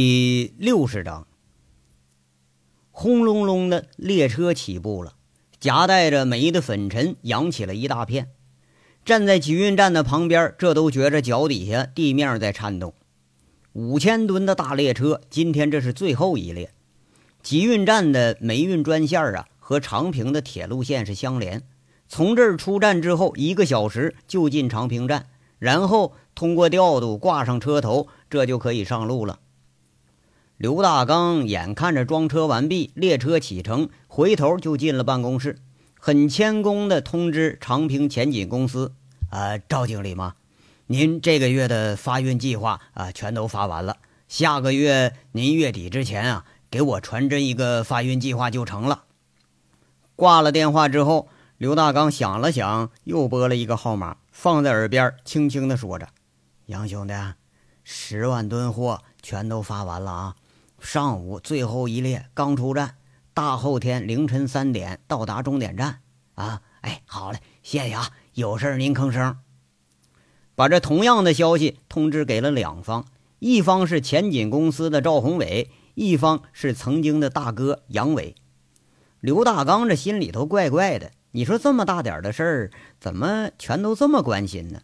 第六十章，轰隆隆的列车起步了，夹带着煤的粉尘扬起了一大片。站在集运站的旁边，这都觉着脚底下地面在颤动。五千吨的大列车，今天这是最后一列。集运站的煤运专线啊，和长平的铁路线是相连。从这儿出站之后，一个小时就进长平站，然后通过调度挂上车头，这就可以上路了。刘大刚眼看着装车完毕，列车启程，回头就进了办公室，很谦恭地通知长平前锦公司：“啊，赵经理吗？您这个月的发运计划啊，全都发完了。下个月您月底之前啊，给我传真一个发运计划就成了。”挂了电话之后，刘大刚想了想，又拨了一个号码，放在耳边，轻轻地说着：“杨兄弟，十万吨货全都发完了啊。”上午最后一列刚出站，大后天凌晨三点到达终点站。啊，哎，好嘞，谢谢啊！有事您吭声。把这同样的消息通知给了两方，一方是前锦公司的赵宏伟，一方是曾经的大哥杨伟。刘大刚这心里头怪怪的，你说这么大点的事儿，怎么全都这么关心呢？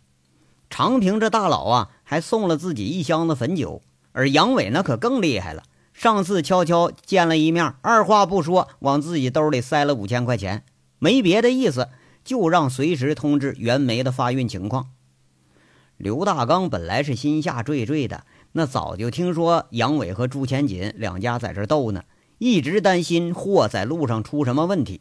长平这大佬啊，还送了自己一箱子汾酒，而杨伟那可更厉害了。上次悄悄见了一面，二话不说往自己兜里塞了五千块钱，没别的意思，就让随时通知袁梅的发运情况。刘大刚本来是心下惴惴的，那早就听说杨伟和朱前锦两家在这斗呢，一直担心货在路上出什么问题。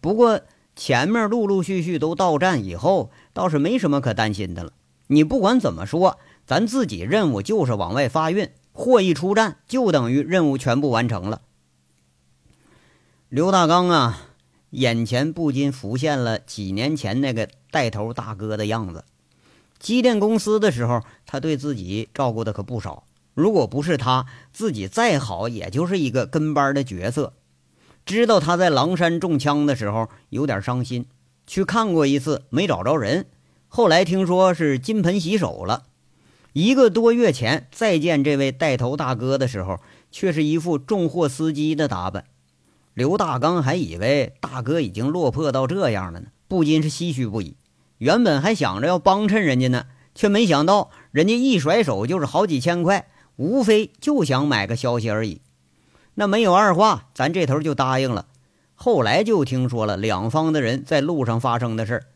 不过前面陆陆续续都到站以后，倒是没什么可担心的了。你不管怎么说，咱自己任务就是往外发运。货一出站，就等于任务全部完成了。刘大刚啊，眼前不禁浮现了几年前那个带头大哥的样子。机电公司的时候，他对自己照顾的可不少。如果不是他，自己再好也就是一个跟班的角色。知道他在狼山中枪的时候，有点伤心，去看过一次，没找着人。后来听说是金盆洗手了。一个多月前再见这位带头大哥的时候，却是一副重货司机的打扮。刘大刚还以为大哥已经落魄到这样了呢，不禁是唏嘘不已。原本还想着要帮衬人家呢，却没想到人家一甩手就是好几千块，无非就想买个消息而已。那没有二话，咱这头就答应了。后来就听说了两方的人在路上发生的事儿，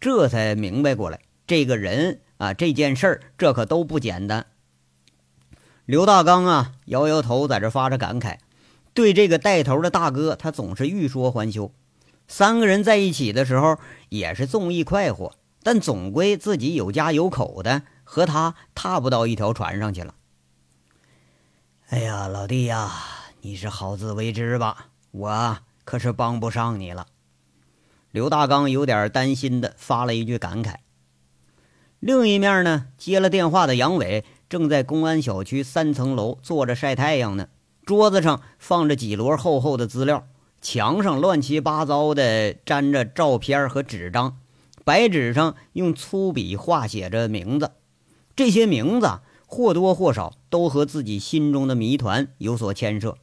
这才明白过来，这个人。啊，这件事儿这可都不简单。刘大刚啊，摇摇头，在这发着感慨，对这个带头的大哥，他总是欲说还休。三个人在一起的时候也是纵意快活，但总归自己有家有口的，和他踏不到一条船上去了。哎呀，老弟呀，你是好自为之吧，我可是帮不上你了。刘大刚有点担心的发了一句感慨。另一面呢，接了电话的杨伟正在公安小区三层楼坐着晒太阳呢。桌子上放着几摞厚厚的资料，墙上乱七八糟的粘着照片和纸张，白纸上用粗笔画写着名字。这些名字或多或少都和自己心中的谜团有所牵涉。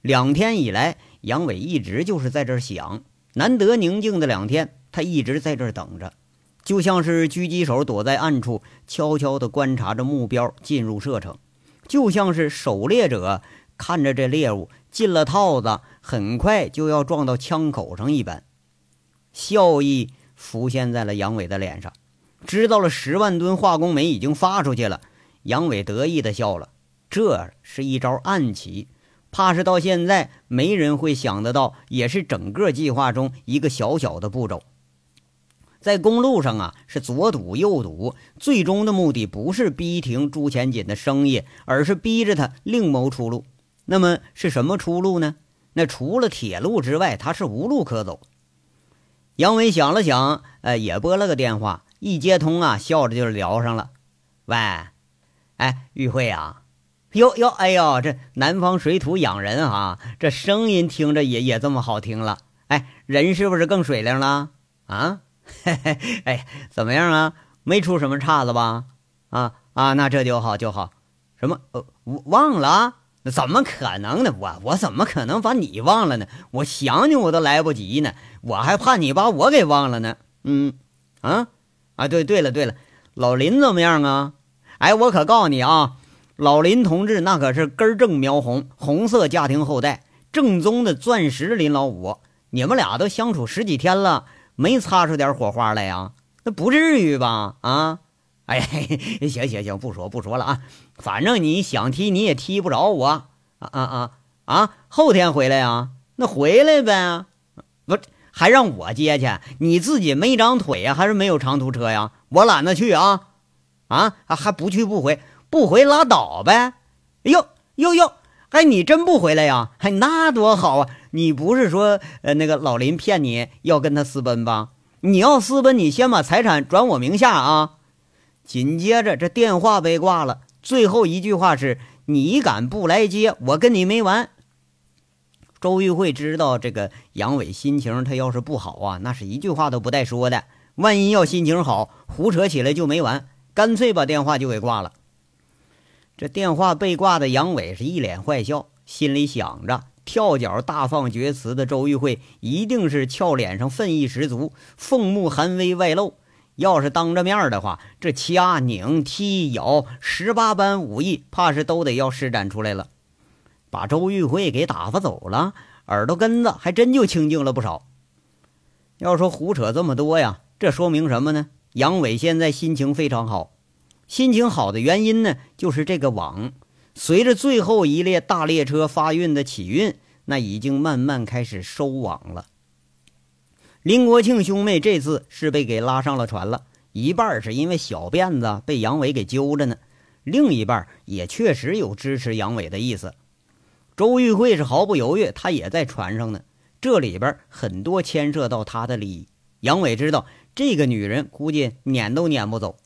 两天以来，杨伟一直就是在这儿想，难得宁静的两天，他一直在这儿等着。就像是狙击手躲在暗处，悄悄地观察着目标进入射程；就像是狩猎者看着这猎物进了套子，很快就要撞到枪口上一般。笑意浮现在了杨伟的脸上。知道了十万吨化工煤已经发出去了，杨伟得意地笑了。这是一招暗棋，怕是到现在没人会想得到，也是整个计划中一个小小的步骤。在公路上啊，是左堵右堵，最终的目的不是逼停朱前锦的生意，而是逼着他另谋出路。那么是什么出路呢？那除了铁路之外，他是无路可走。杨伟想了想，呃，也拨了个电话，一接通啊，笑着就聊上了。喂，哎，玉慧啊，哟哟，哎呦，这南方水土养人啊，这声音听着也也这么好听了。哎，人是不是更水灵了啊？嘿嘿，哎，怎么样啊？没出什么岔子吧？啊啊，那这就好就好。什么？呃，忘了？那怎么可能呢？我我怎么可能把你忘了呢？我想你我都来不及呢，我还怕你把我给忘了呢。嗯，啊啊，对对了对了，老林怎么样啊？哎，我可告诉你啊，老林同志那可是根正苗红，红色家庭后代，正宗的钻石林老五。你们俩都相处十几天了，没擦出点火花来呀？那不至于吧？啊？哎，行行行，不说不说了啊！反正你想踢你也踢不着我啊啊啊啊！后天回来呀？那回来呗，不还让我接去？你自己没长腿呀，还是没有长途车呀？我懒得去啊啊！还不去不回，不回拉倒呗！哟哟哟，哎，你真不回来呀？哎，那多好啊！你不是说呃那个老林骗你要跟他私奔吧？你要私奔，你先把财产转我名下啊！紧接着，这电话被挂了。最后一句话是：“你敢不来接，我跟你没完。”周玉慧知道这个杨伟心情，他要是不好啊，那是一句话都不带说的。万一要心情好，胡扯起来就没完，干脆把电话就给挂了。这电话被挂的杨伟是一脸坏笑，心里想着：跳脚大放厥词的周玉慧一定是俏脸上愤意十足，凤目寒威外露。要是当着面的话，这掐、拧、踢、咬十八般武艺，怕是都得要施展出来了。把周玉慧给打发走了，耳朵根子还真就清净了不少。要说胡扯这么多呀，这说明什么呢？杨伟现在心情非常好，心情好的原因呢，就是这个网随着最后一列大列车发运的起运，那已经慢慢开始收网了。林国庆兄妹这次是被给拉上了船了，一半是因为小辫子被杨伟给揪着呢，另一半也确实有支持杨伟的意思。周玉慧是毫不犹豫，他也在船上呢。这里边很多牵涉到他的利益。杨伟知道这个女人估计撵都撵不走。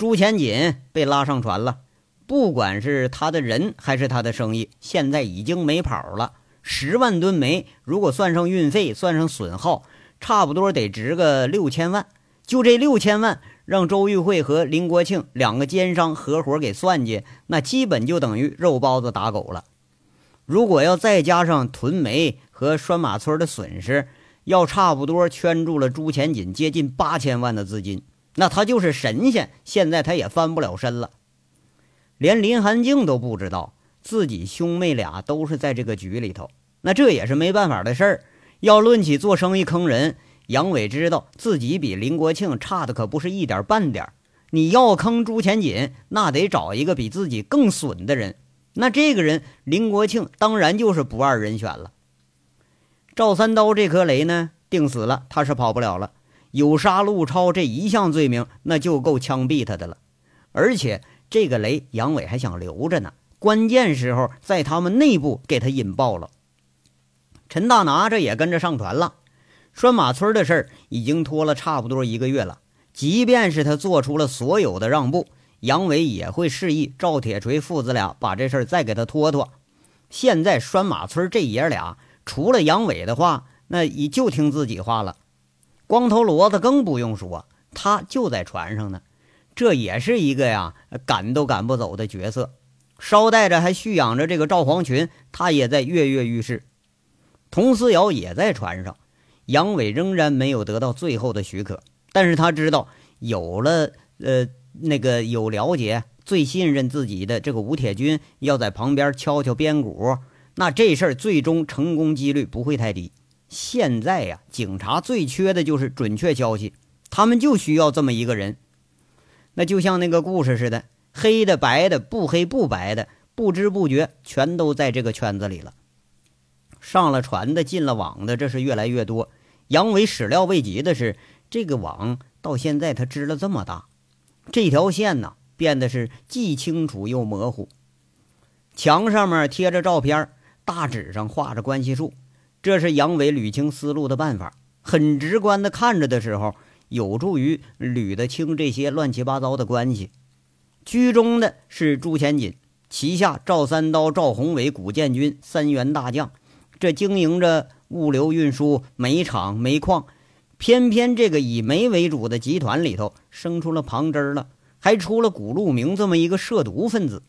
朱钱锦被拉上船了，不管是他的人还是他的生意，现在已经没跑了。十万吨煤，如果算上运费，算上损耗。差不多得值个六千万，就这六千万，让周玉慧和林国庆两个奸商合伙给算计，那基本就等于肉包子打狗了。如果要再加上屯煤和拴马村的损失，要差不多圈住了朱钱锦接近八千万的资金，那他就是神仙，现在他也翻不了身了。连林寒静都不知道自己兄妹俩都是在这个局里头，那这也是没办法的事儿。要论起做生意坑人，杨伟知道自己比林国庆差的可不是一点半点你要坑朱钱锦，那得找一个比自己更损的人。那这个人林国庆当然就是不二人选了。赵三刀这颗雷呢，定死了，他是跑不了了。有杀陆超这一项罪名，那就够枪毙他的了。而且这个雷杨伟还想留着呢，关键时候在他们内部给他引爆了。陈大拿这也跟着上船了，拴马村的事儿已经拖了差不多一个月了。即便是他做出了所有的让步，杨伟也会示意赵铁锤父子俩把这事儿再给他拖拖。现在拴马村这爷俩，除了杨伟的话，那也就听自己话了。光头骡子更不用说，他就在船上呢，这也是一个呀赶都赶不走的角色。捎带着还蓄养着这个赵黄群，他也在跃跃欲试。佟思瑶也在船上，杨伟仍然没有得到最后的许可，但是他知道有了呃那个有了解、最信任自己的这个吴铁军要在旁边敲敲边鼓，那这事儿最终成功几率不会太低。现在呀，警察最缺的就是准确消息，他们就需要这么一个人。那就像那个故事似的，黑的、白的、不黑不白的，不知不觉全都在这个圈子里了。上了船的，进了网的，这是越来越多。杨伟始料未及的是，这个网到现在他织了这么大，这条线呢变得是既清楚又模糊。墙上面贴着照片，大纸上画着关系树，这是杨伟捋清思路的办法。很直观的看着的时候，有助于捋得清这些乱七八糟的关系。居中的是朱钱锦旗下赵三刀、赵宏伟、古建军三员大将。这经营着物流运输、煤厂、煤矿，偏偏这个以煤为主的集团里头生出了旁支了，还出了古路明这么一个涉毒分子。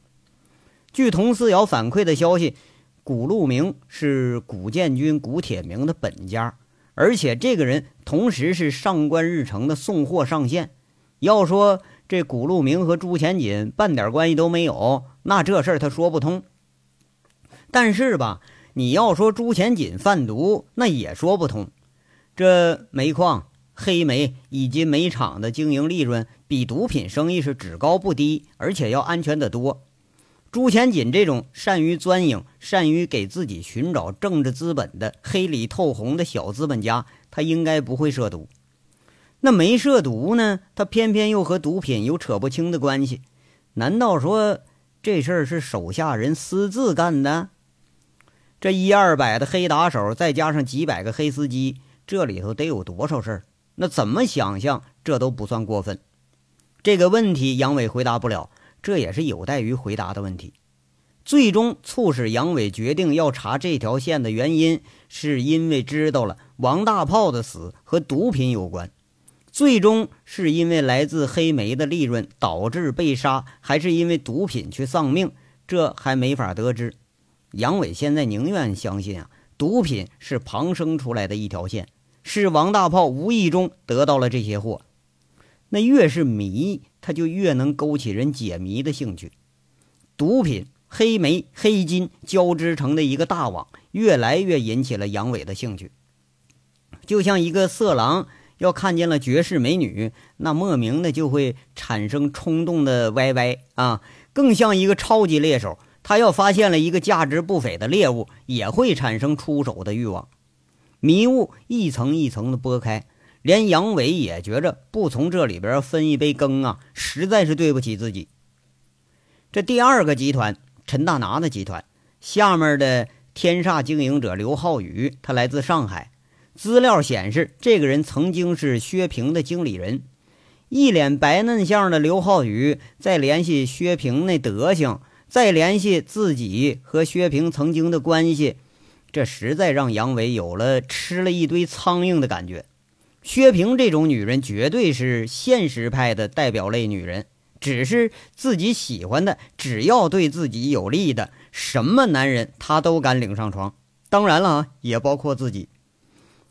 据佟思瑶反馈的消息，古路明是古建军古铁明的本家，而且这个人同时是上官日成的送货上线。要说这古路明和朱前锦半点关系都没有，那这事儿他说不通。但是吧，你要说朱前锦贩毒，那也说不通。这煤矿、黑煤以及煤厂的经营利润比毒品生意是只高不低，而且要安全得多。朱前锦这种善于钻营、善于给自己寻找政治资本的黑里透红的小资本家，他应该不会涉毒。那没涉毒呢，他偏偏又和毒品有扯不清的关系。难道说这事儿是手下人私自干的？这一二百的黑打手，再加上几百个黑司机，这里头得有多少事儿？那怎么想象，这都不算过分。这个问题，杨伟回答不了，这也是有待于回答的问题。最终促使杨伟决定要查这条线的原因，是因为知道了王大炮的死和毒品有关。最终是因为来自黑煤的利润导致被杀，还是因为毒品去丧命，这还没法得知。杨伟现在宁愿相信啊，毒品是旁生出来的一条线，是王大炮无意中得到了这些货。那越是迷，他就越能勾起人解谜的兴趣。毒品、黑煤、黑金交织成的一个大网，越来越引起了杨伟的兴趣。就像一个色狼要看见了绝世美女，那莫名的就会产生冲动的歪歪啊，更像一个超级猎手。他要发现了一个价值不菲的猎物，也会产生出手的欲望。迷雾一层一层的拨开，连杨伟也觉着不从这里边分一杯羹啊，实在是对不起自己。这第二个集团陈大拿的集团下面的天煞经营者刘浩宇，他来自上海。资料显示，这个人曾经是薛平的经理人。一脸白嫩相的刘浩宇，再联系薛平那德行。再联系自己和薛平曾经的关系，这实在让杨伟有了吃了一堆苍蝇的感觉。薛平这种女人绝对是现实派的代表类女人，只是自己喜欢的，只要对自己有利的，什么男人她都敢领上床。当然了，也包括自己。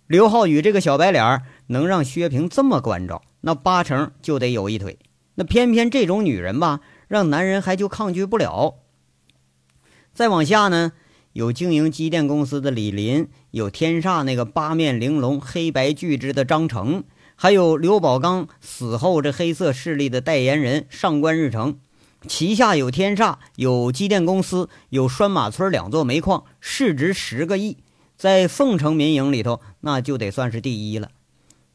刘浩宇这个小白脸能让薛平这么关照，那八成就得有一腿。那偏偏这种女人吧。让男人还就抗拒不了。再往下呢，有经营机电公司的李林，有天煞那个八面玲珑、黑白俱之的张成，还有刘宝刚死后这黑色势力的代言人上官日成。旗下有天煞，有机电公司，有拴马村两座煤矿，市值十个亿，在凤城民营里头那就得算是第一了。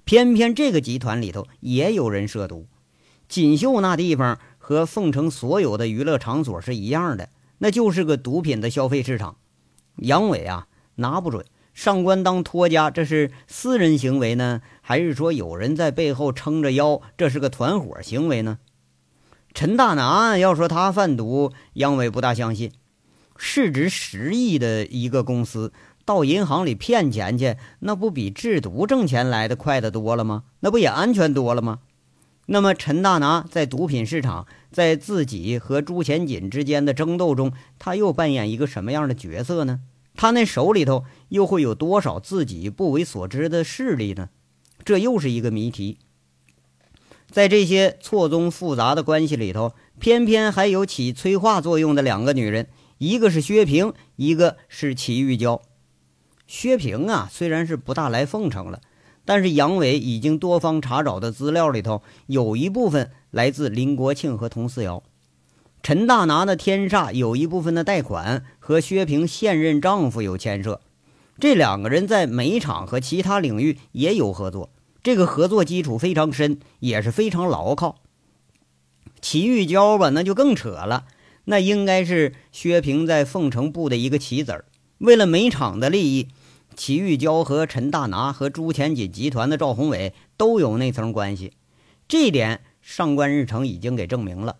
偏偏这个集团里头也有人涉毒，锦绣那地方。和凤城所有的娱乐场所是一样的，那就是个毒品的消费市场。杨伟啊，拿不准上官当托家，这是私人行为呢，还是说有人在背后撑着腰，这是个团伙行为呢？陈大拿要说他贩毒，杨伟不大相信。市值十亿的一个公司，到银行里骗钱去，那不比制毒挣钱来的快得多了吗？那不也安全多了吗？那么，陈大拿在毒品市场，在自己和朱前锦之间的争斗中，他又扮演一个什么样的角色呢？他那手里头又会有多少自己不为所知的势力呢？这又是一个谜题。在这些错综复杂的关系里头，偏偏还有起催化作用的两个女人，一个是薛平，一个是齐玉娇。薛平啊，虽然是不大来凤城了。但是杨伟已经多方查找的资料里头，有一部分来自林国庆和佟思瑶。陈大拿的天煞有一部分的贷款和薛平现任丈夫有牵涉，这两个人在煤厂和其他领域也有合作，这个合作基础非常深，也是非常牢靠。齐玉娇吧，那就更扯了，那应该是薛平在凤城布的一个棋子儿，为了煤厂的利益。齐玉娇和陈大拿和朱前锦集团的赵宏伟都有那层关系，这点上官日成已经给证明了。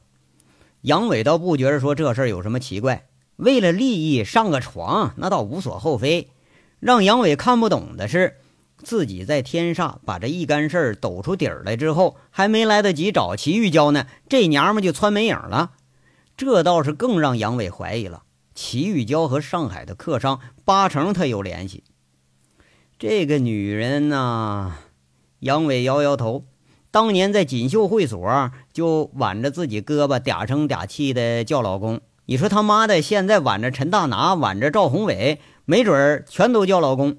杨伟倒不觉得说这事儿有什么奇怪，为了利益上个床那倒无所厚非。让杨伟看不懂的是，自己在天煞把这一干事儿抖出底儿来之后，还没来得及找齐玉娇呢，这娘们就窜没影了。这倒是更让杨伟怀疑了。齐玉娇和上海的客商八成他有联系。这个女人呐，杨伟摇摇头。当年在锦绣会所就挽着自己胳膊嗲声嗲气的叫老公。你说他妈的，现在挽着陈大拿，挽着赵宏伟，没准儿全都叫老公。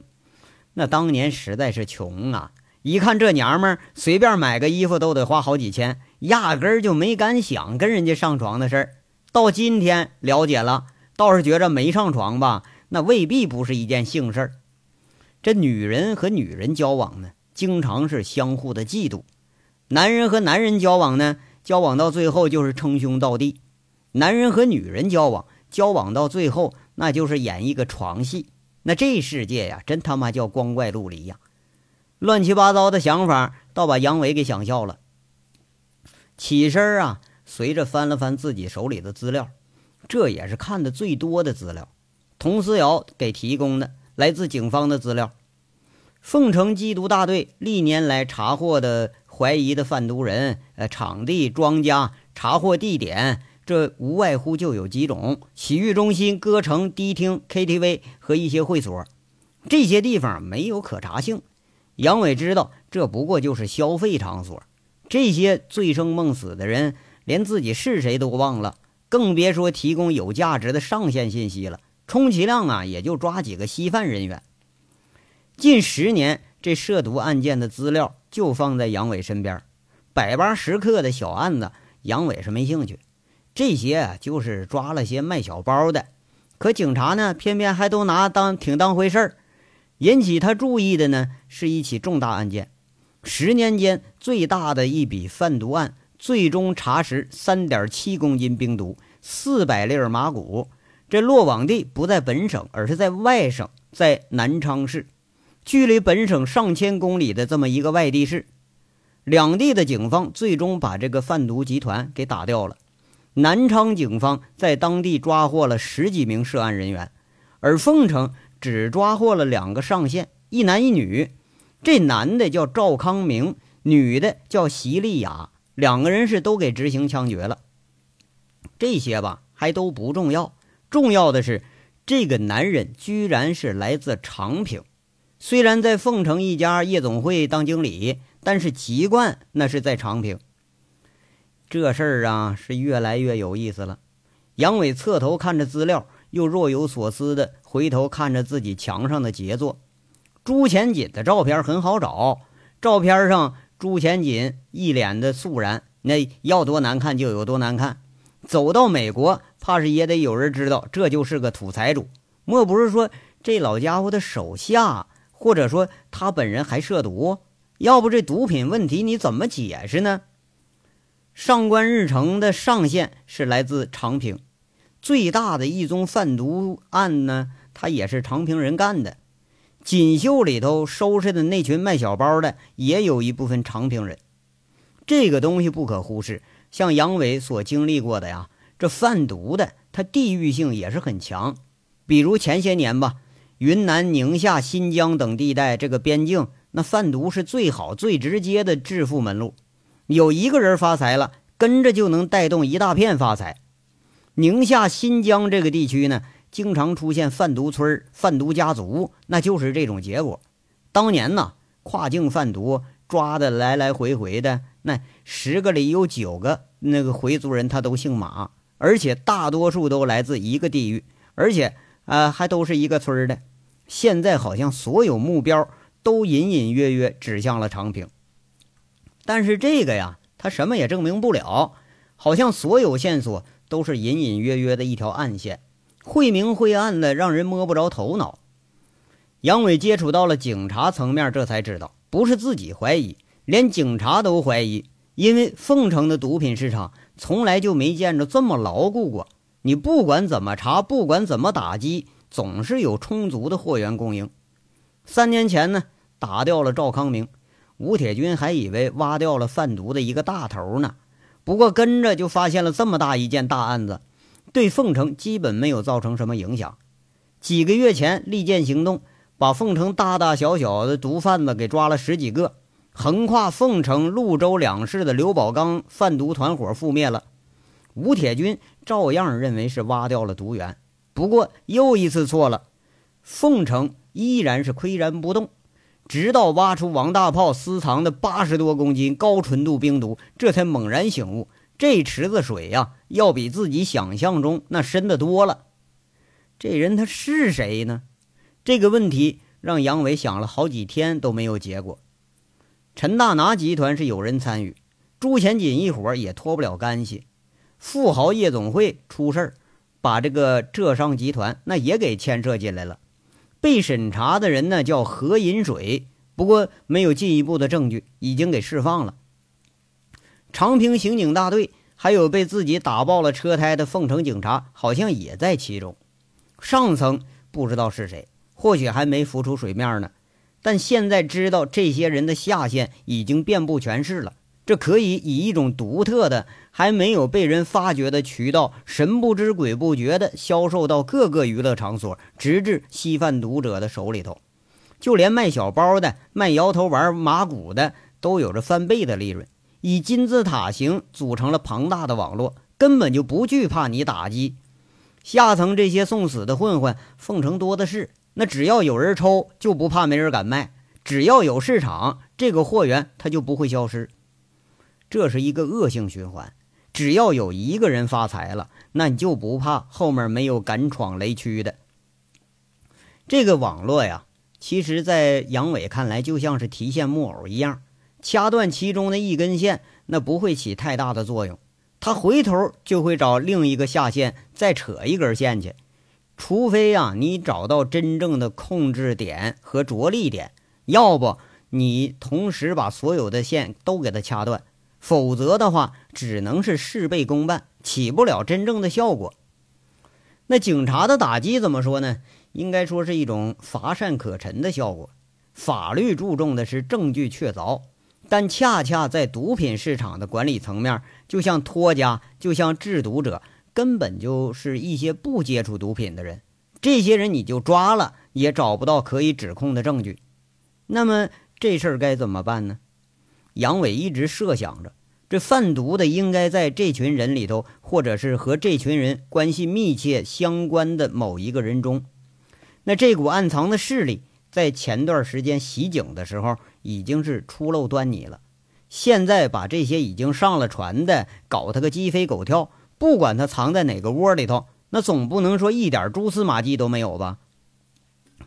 那当年实在是穷啊，一看这娘们儿，随便买个衣服都得花好几千，压根儿就没敢想跟人家上床的事儿。到今天了解了。倒是觉着没上床吧，那未必不是一件幸事儿。这女人和女人交往呢，经常是相互的嫉妒；男人和男人交往呢，交往到最后就是称兄道弟；男人和女人交往，交往到最后那就是演一个床戏。那这世界呀，真他妈叫光怪陆离呀！乱七八糟的想法，倒把杨伟给想笑了。起身啊，随着翻了翻自己手里的资料。这也是看的最多的资料，佟思瑶给提供的来自警方的资料。凤城缉毒大队历年来查获的怀疑的贩毒人、呃场地、庄家，查获地点，这无外乎就有几种：洗浴中心、歌城、迪厅、KTV 和一些会所。这些地方没有可查性。杨伟知道，这不过就是消费场所。这些醉生梦死的人，连自己是谁都忘了。更别说提供有价值的上线信息了，充其量啊，也就抓几个稀饭人员。近十年，这涉毒案件的资料就放在杨伟身边，百八十克的小案子，杨伟是没兴趣。这些啊，就是抓了些卖小包的，可警察呢，偏偏还都拿当挺当回事儿。引起他注意的呢，是一起重大案件，十年间最大的一笔贩毒案。最终查实三点七公斤冰毒，四百粒麻古。这落网地不在本省，而是在外省，在南昌市，距离本省上千公里的这么一个外地市。两地的警方最终把这个贩毒集团给打掉了。南昌警方在当地抓获了十几名涉案人员，而凤城只抓获了两个上线，一男一女。这男的叫赵康明，女的叫席丽雅。两个人是都给执行枪决了，这些吧还都不重要，重要的是这个男人居然是来自长平，虽然在凤城一家夜总会当经理，但是籍贯那是在长平。这事儿啊是越来越有意思了。杨伟侧头看着资料，又若有所思的回头看着自己墙上的杰作。朱前锦的照片很好找，照片上。朱前锦一脸的肃然，那要多难看就有多难看。走到美国，怕是也得有人知道这就是个土财主。莫不是说这老家伙的手下，或者说他本人还涉毒？要不这毒品问题你怎么解释呢？上官日成的上线是来自长平，最大的一宗贩毒案呢，他也是长平人干的。锦绣里头收拾的那群卖小包的，也有一部分长平人。这个东西不可忽视。像杨伟所经历过的呀，这贩毒的，它地域性也是很强。比如前些年吧，云南、宁夏、新疆等地带这个边境，那贩毒是最好、最直接的致富门路。有一个人发财了，跟着就能带动一大片发财。宁夏、新疆这个地区呢？经常出现贩毒村、贩毒家族，那就是这种结果。当年呢，跨境贩毒抓的来来回回的，那十个里有九个那个回族人他都姓马，而且大多数都来自一个地域，而且啊还都是一个村的。现在好像所有目标都隐隐约约指向了长平，但是这个呀，他什么也证明不了，好像所有线索都是隐隐约约的一条暗线。晦明晦暗的，让人摸不着头脑。杨伟接触到了警察层面，这才知道，不是自己怀疑，连警察都怀疑。因为凤城的毒品市场从来就没见着这么牢固过。你不管怎么查，不管怎么打击，总是有充足的货源供应。三年前呢，打掉了赵康明，吴铁军还以为挖掉了贩毒的一个大头呢。不过跟着就发现了这么大一件大案子。对凤城基本没有造成什么影响。几个月前，利剑行动把凤城大大小小的毒贩子给抓了十几个，横跨凤城、潞州两市的刘宝刚贩毒团伙覆灭了。吴铁军照样认为是挖掉了毒源。不过又一次错了，凤城依然是岿然不动，直到挖出王大炮私藏的八十多公斤高纯度冰毒，这才猛然醒悟，这池子水呀，要比自己想象中那深得多了。这人他是谁呢？这个问题让杨伟想了好几天都没有结果。陈大拿集团是有人参与，朱前锦一伙也脱不了干系。富豪夜总会出事儿，把这个浙商集团那也给牵涉进来了。被审查的人呢叫何银水，不过没有进一步的证据，已经给释放了。长平刑警大队还有被自己打爆了车胎的凤城警察，好像也在其中。上层不知道是谁，或许还没浮出水面呢。但现在知道这些人的下线已经遍布全市了，这可以以一种独特的、还没有被人发掘的渠道，神不知鬼不觉地销售到各个娱乐场所，直至吸贩毒者的手里头。就连卖小包的、卖摇头丸、麻古的，都有着翻倍的利润，以金字塔形组成了庞大的网络，根本就不惧怕你打击。下层这些送死的混混，奉承多的是。那只要有人抽，就不怕没人敢卖；只要有市场，这个货源它就不会消失。这是一个恶性循环。只要有一个人发财了，那你就不怕后面没有敢闯雷区的。这个网络呀，其实，在杨伟看来，就像是提线木偶一样，掐断其中的一根线，那不会起太大的作用。他回头就会找另一个下线，再扯一根线去。除非呀，你找到真正的控制点和着力点，要不你同时把所有的线都给它掐断，否则的话，只能是事倍功半，起不了真正的效果。那警察的打击怎么说呢？应该说是一种乏善可陈的效果。法律注重的是证据确凿。但恰恰在毒品市场的管理层面，就像托家，就像制毒者，根本就是一些不接触毒品的人。这些人你就抓了，也找不到可以指控的证据。那么这事儿该怎么办呢？杨伟一直设想着，这贩毒的应该在这群人里头，或者是和这群人关系密切相关的某一个人中。那这股暗藏的势力。在前段时间袭警的时候，已经是初露端倪了。现在把这些已经上了船的搞他个鸡飞狗跳，不管他藏在哪个窝里头，那总不能说一点蛛丝马迹都没有吧？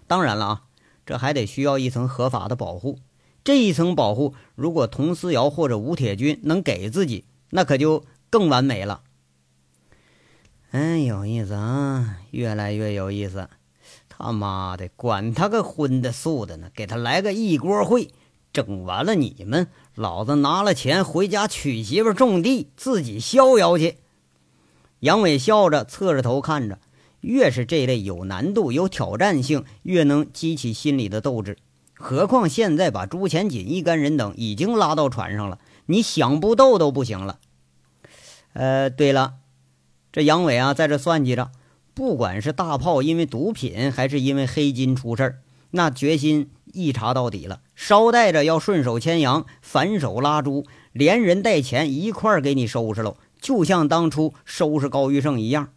当然了啊，这还得需要一层合法的保护。这一层保护，如果佟思瑶或者吴铁军能给自己，那可就更完美了。嗯，有意思啊，越来越有意思。他妈的，管他个荤的素的呢！给他来个一锅烩，整完了你们，老子拿了钱回家娶媳妇种地，自己逍遥去。杨伟笑着，侧着头看着。越是这类有难度、有挑战性，越能激起心里的斗志。何况现在把朱前锦一干人等已经拉到船上了，你想不斗都不行了。呃，对了，这杨伟啊，在这算计着。不管是大炮因为毒品还是因为黑金出事儿，那决心一查到底了，捎带着要顺手牵羊，反手拉猪，连人带钱一块儿给你收拾喽，就像当初收拾高玉胜一样。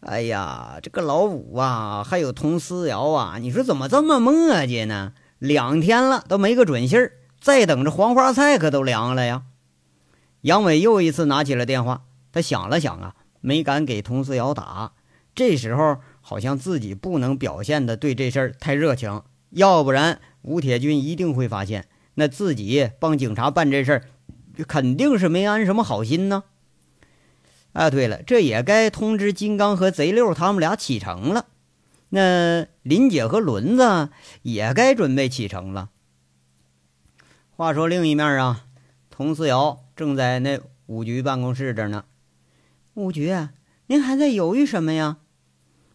哎呀，这个老五啊，还有佟思瑶啊，你说怎么这么磨叽呢？两天了都没个准信儿，再等着黄花菜可都凉了呀。杨伟又一次拿起了电话，他想了想啊。没敢给佟思瑶打，这时候好像自己不能表现的对这事儿太热情，要不然吴铁军一定会发现，那自己帮警察办这事儿，肯定是没安什么好心呢。啊，对了，这也该通知金刚和贼六他们俩启程了。那林姐和轮子也该准备启程了。话说另一面啊，佟思瑶正在那五局办公室这呢。五局，您还在犹豫什么呀？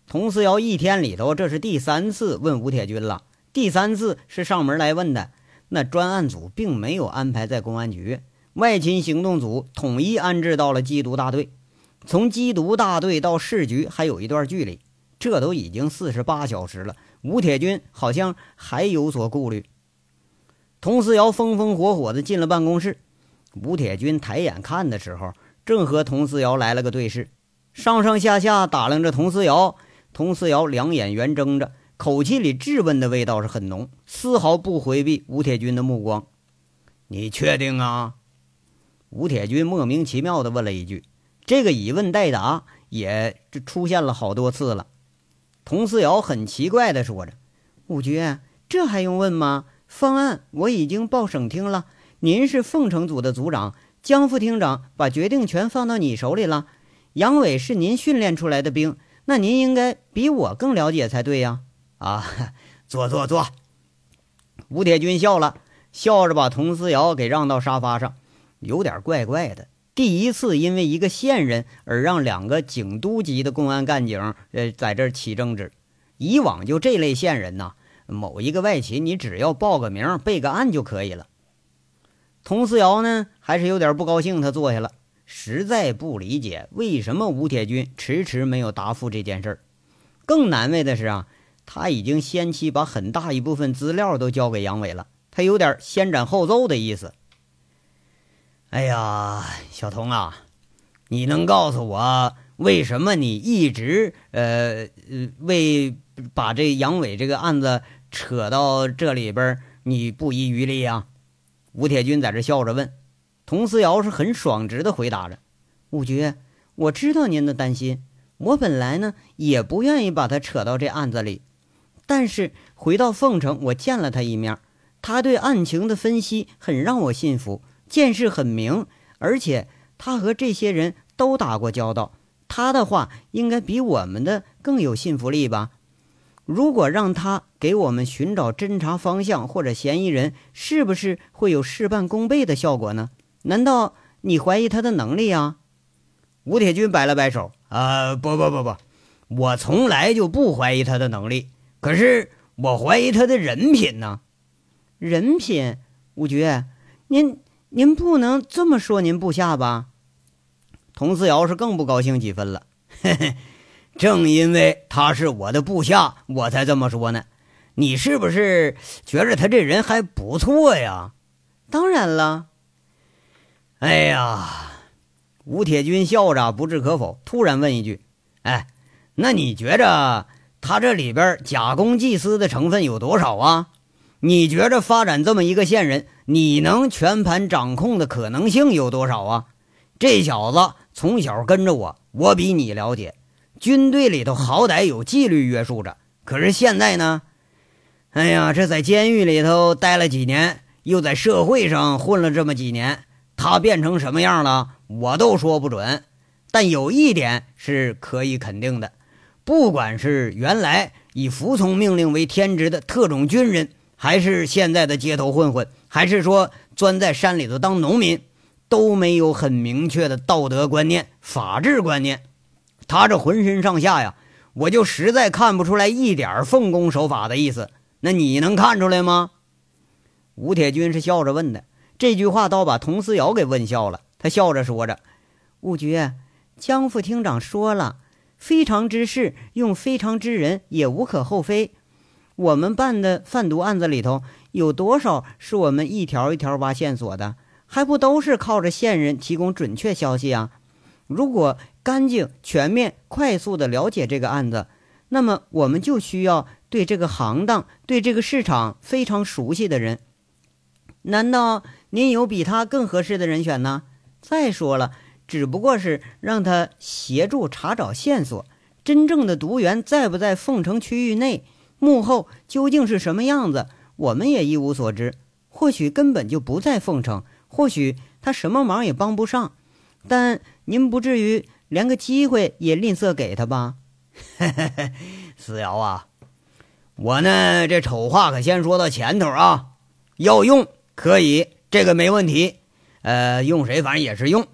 佟思瑶一天里头，这是第三次问吴铁军了。第三次是上门来问的。那专案组并没有安排在公安局，外勤行动组统一安置到了缉毒大队。从缉毒大队到市局还有一段距离，这都已经四十八小时了。吴铁军好像还有所顾虑。佟思瑶风风火火地进了办公室。吴铁军抬眼看的时候。正和佟思瑶来了个对视，上上下下打量着佟思瑶。佟思瑶两眼圆睁着，口气里质问的味道是很浓，丝毫不回避吴铁军的目光。你确定啊？吴铁军莫名其妙的问了一句，这个以问代答也出现了好多次了。佟思瑶很奇怪的说着：“五局，这还用问吗？方案我已经报省厅了，您是凤城组的组长，江副厅长把决定权放到你手里了。杨伟是您训练出来的兵，那您应该比我更了解才对呀！啊，坐坐坐。”吴铁军笑了。笑着把佟思瑶给让到沙发上，有点怪怪的。第一次因为一个线人而让两个警督级的公安干警，呃，在这儿起争执。以往就这类线人呐，某一个外勤，你只要报个名、备个案就可以了。佟思瑶呢，还是有点不高兴，他坐下了，实在不理解为什么吴铁军迟迟没有答复这件事儿。更难为的是啊，他已经先期把很大一部分资料都交给杨伟了。他有点先斩后奏的意思。哎呀，小童啊，你能告诉我为什么你一直呃为把这杨伟这个案子扯到这里边，你不遗余力啊？吴铁军在这笑着问。童思瑶是很爽直的回答着：“五局，我知道您的担心，我本来呢也不愿意把他扯到这案子里，但是回到凤城，我见了他一面。”他对案情的分析很让我信服，见识很明，而且他和这些人都打过交道，他的话应该比我们的更有信服力吧？如果让他给我们寻找侦查方向或者嫌疑人，是不是会有事半功倍的效果呢？难道你怀疑他的能力啊？吴铁军摆了摆手，啊，不不不不，我从来就不怀疑他的能力，可是我怀疑他的人品呢。人品，吴局，您您不能这么说您部下吧？童思瑶是更不高兴几分了。嘿嘿，正因为他是我的部下，我才这么说呢。你是不是觉着他这人还不错呀？当然了。哎呀，吴铁军笑着不置可否，突然问一句：“哎，那你觉着他这里边假公济私的成分有多少啊？”你觉着发展这么一个线人，你能全盘掌控的可能性有多少啊？这小子从小跟着我，我比你了解。军队里头好歹有纪律约束着，可是现在呢？哎呀，这在监狱里头待了几年，又在社会上混了这么几年，他变成什么样了，我都说不准。但有一点是可以肯定的，不管是原来以服从命令为天职的特种军人。还是现在的街头混混，还是说钻在山里头当农民，都没有很明确的道德观念、法治观念。他这浑身上下呀，我就实在看不出来一点奉公守法的意思。那你能看出来吗？吴铁军是笑着问的，这句话倒把佟思瑶给问笑了。他笑着说着：“吴局，江副厅长说了，非常之事用非常之人也无可厚非。”我们办的贩毒案子里头，有多少是我们一条一条挖线索的？还不都是靠着线人提供准确消息啊？如果干净、全面、快速的了解这个案子，那么我们就需要对这个行当、对这个市场非常熟悉的人。难道您有比他更合适的人选呢？再说了，只不过是让他协助查找线索。真正的毒源在不在凤城区域内？幕后究竟是什么样子，我们也一无所知。或许根本就不在凤城，或许他什么忙也帮不上。但您不至于连个机会也吝啬给他吧？嘿嘿嘿思瑶啊，我呢这丑话可先说到前头啊。要用可以，这个没问题。呃，用谁反正也是用。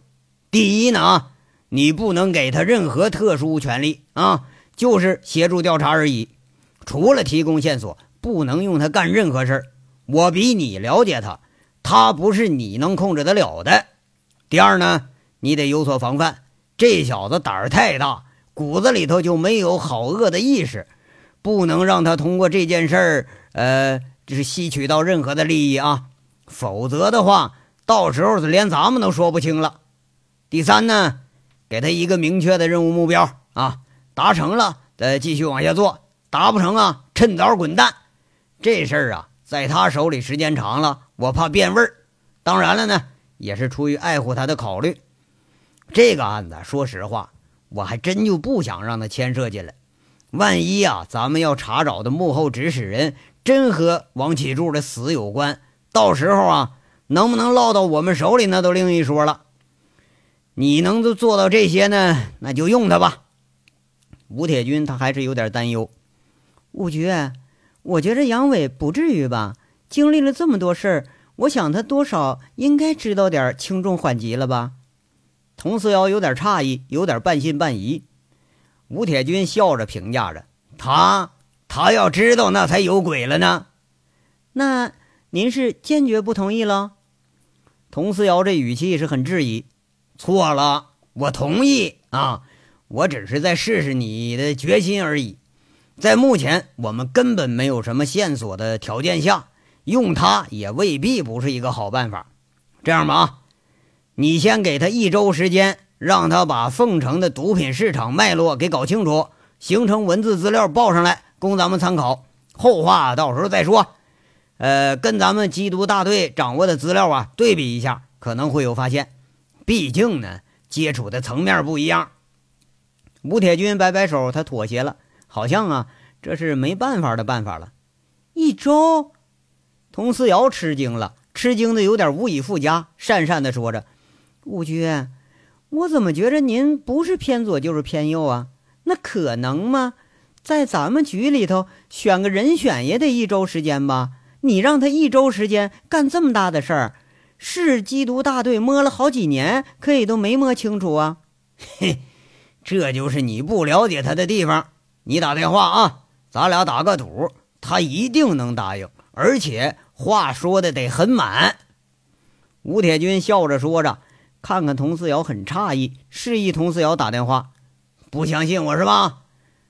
第一呢，你不能给他任何特殊权利啊，就是协助调查而已。除了提供线索，不能用他干任何事儿。我比你了解他，他不是你能控制得了的。第二呢，你得有所防范。这小子胆儿太大，骨子里头就没有好恶的意识，不能让他通过这件事儿，呃，就是吸取到任何的利益啊。否则的话，到时候连咱们都说不清了。第三呢，给他一个明确的任务目标啊，达成了再继续往下做，达不成啊，趁早滚蛋。这事儿啊，在他手里时间长了，我怕变味儿。当然了呢，也是出于爱护他的考虑。这个案子，说实话，我还真就不想让他牵涉进来。万一啊，咱们要查找的幕后指使人真和王启柱的死有关，到时候啊，能不能落到我们手里，那都另一说了。你能做到这些呢？那就用他吧。吴铁军他还是有点担忧。五局，我觉着杨伟不至于吧？经历了这么多事儿，我想他多少应该知道点轻重缓急了吧？佟思瑶有点诧异，有点半信半疑。吴铁军笑着评价着：“他，他要知道那才有鬼了呢。”那您是坚决不同意了？佟思瑶这语气是很质疑。错了，我同意啊，我只是在试试你的决心而已。在目前我们根本没有什么线索的条件下，用它也未必不是一个好办法。这样吧，啊，你先给他一周时间，让他把凤城的毒品市场脉络给搞清楚，形成文字资料报上来，供咱们参考。后话到时候再说。呃，跟咱们缉毒大队掌握的资料啊对比一下，可能会有发现。毕竟呢，接触的层面不一样。吴铁军摆摆手，他妥协了，好像啊，这是没办法的办法了。一周，佟思瑶吃惊了，吃惊的有点无以复加，讪讪的说着：“吴局，我怎么觉着您不是偏左就是偏右啊？那可能吗？在咱们局里头选个人选也得一周时间吧？你让他一周时间干这么大的事儿？”是缉毒大队摸了好几年，可以都没摸清楚啊！嘿，这就是你不了解他的地方。你打电话啊，咱俩打个赌，他一定能答应，而且话说的得很满。吴铁军笑着说着，看看佟思瑶很诧异，示意佟思瑶打电话。不相信我是吧？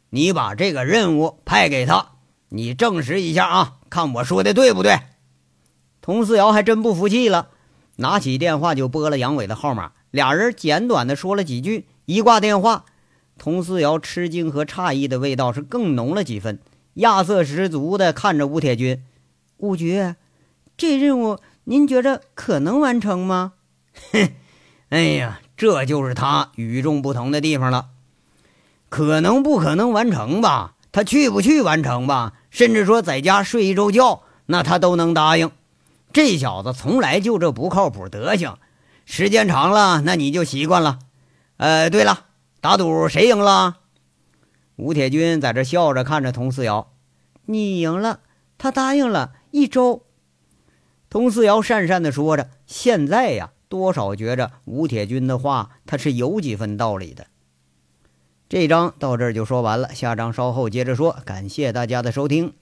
你把这个任务派给他，你证实一下啊，看我说的对不对？佟思瑶还真不服气了。拿起电话就拨了杨伟的号码，俩人简短的说了几句，一挂电话，佟思瑶吃惊和诧异的味道是更浓了几分，亚瑟十足的看着吴铁军，吴局，这任务您觉着可能完成吗？哼，哎呀，这就是他与众不同的地方了，可能不可能完成吧？他去不去完成吧？甚至说在家睡一周觉，那他都能答应。这小子从来就这不靠谱德行，时间长了，那你就习惯了。呃，对了，打赌谁赢了？吴铁军在这笑着看着佟四瑶，你赢了，他答应了一周。佟四瑶讪讪地说着，现在呀，多少觉着吴铁军的话他是有几分道理的。这章到这儿就说完了，下章稍后接着说。感谢大家的收听。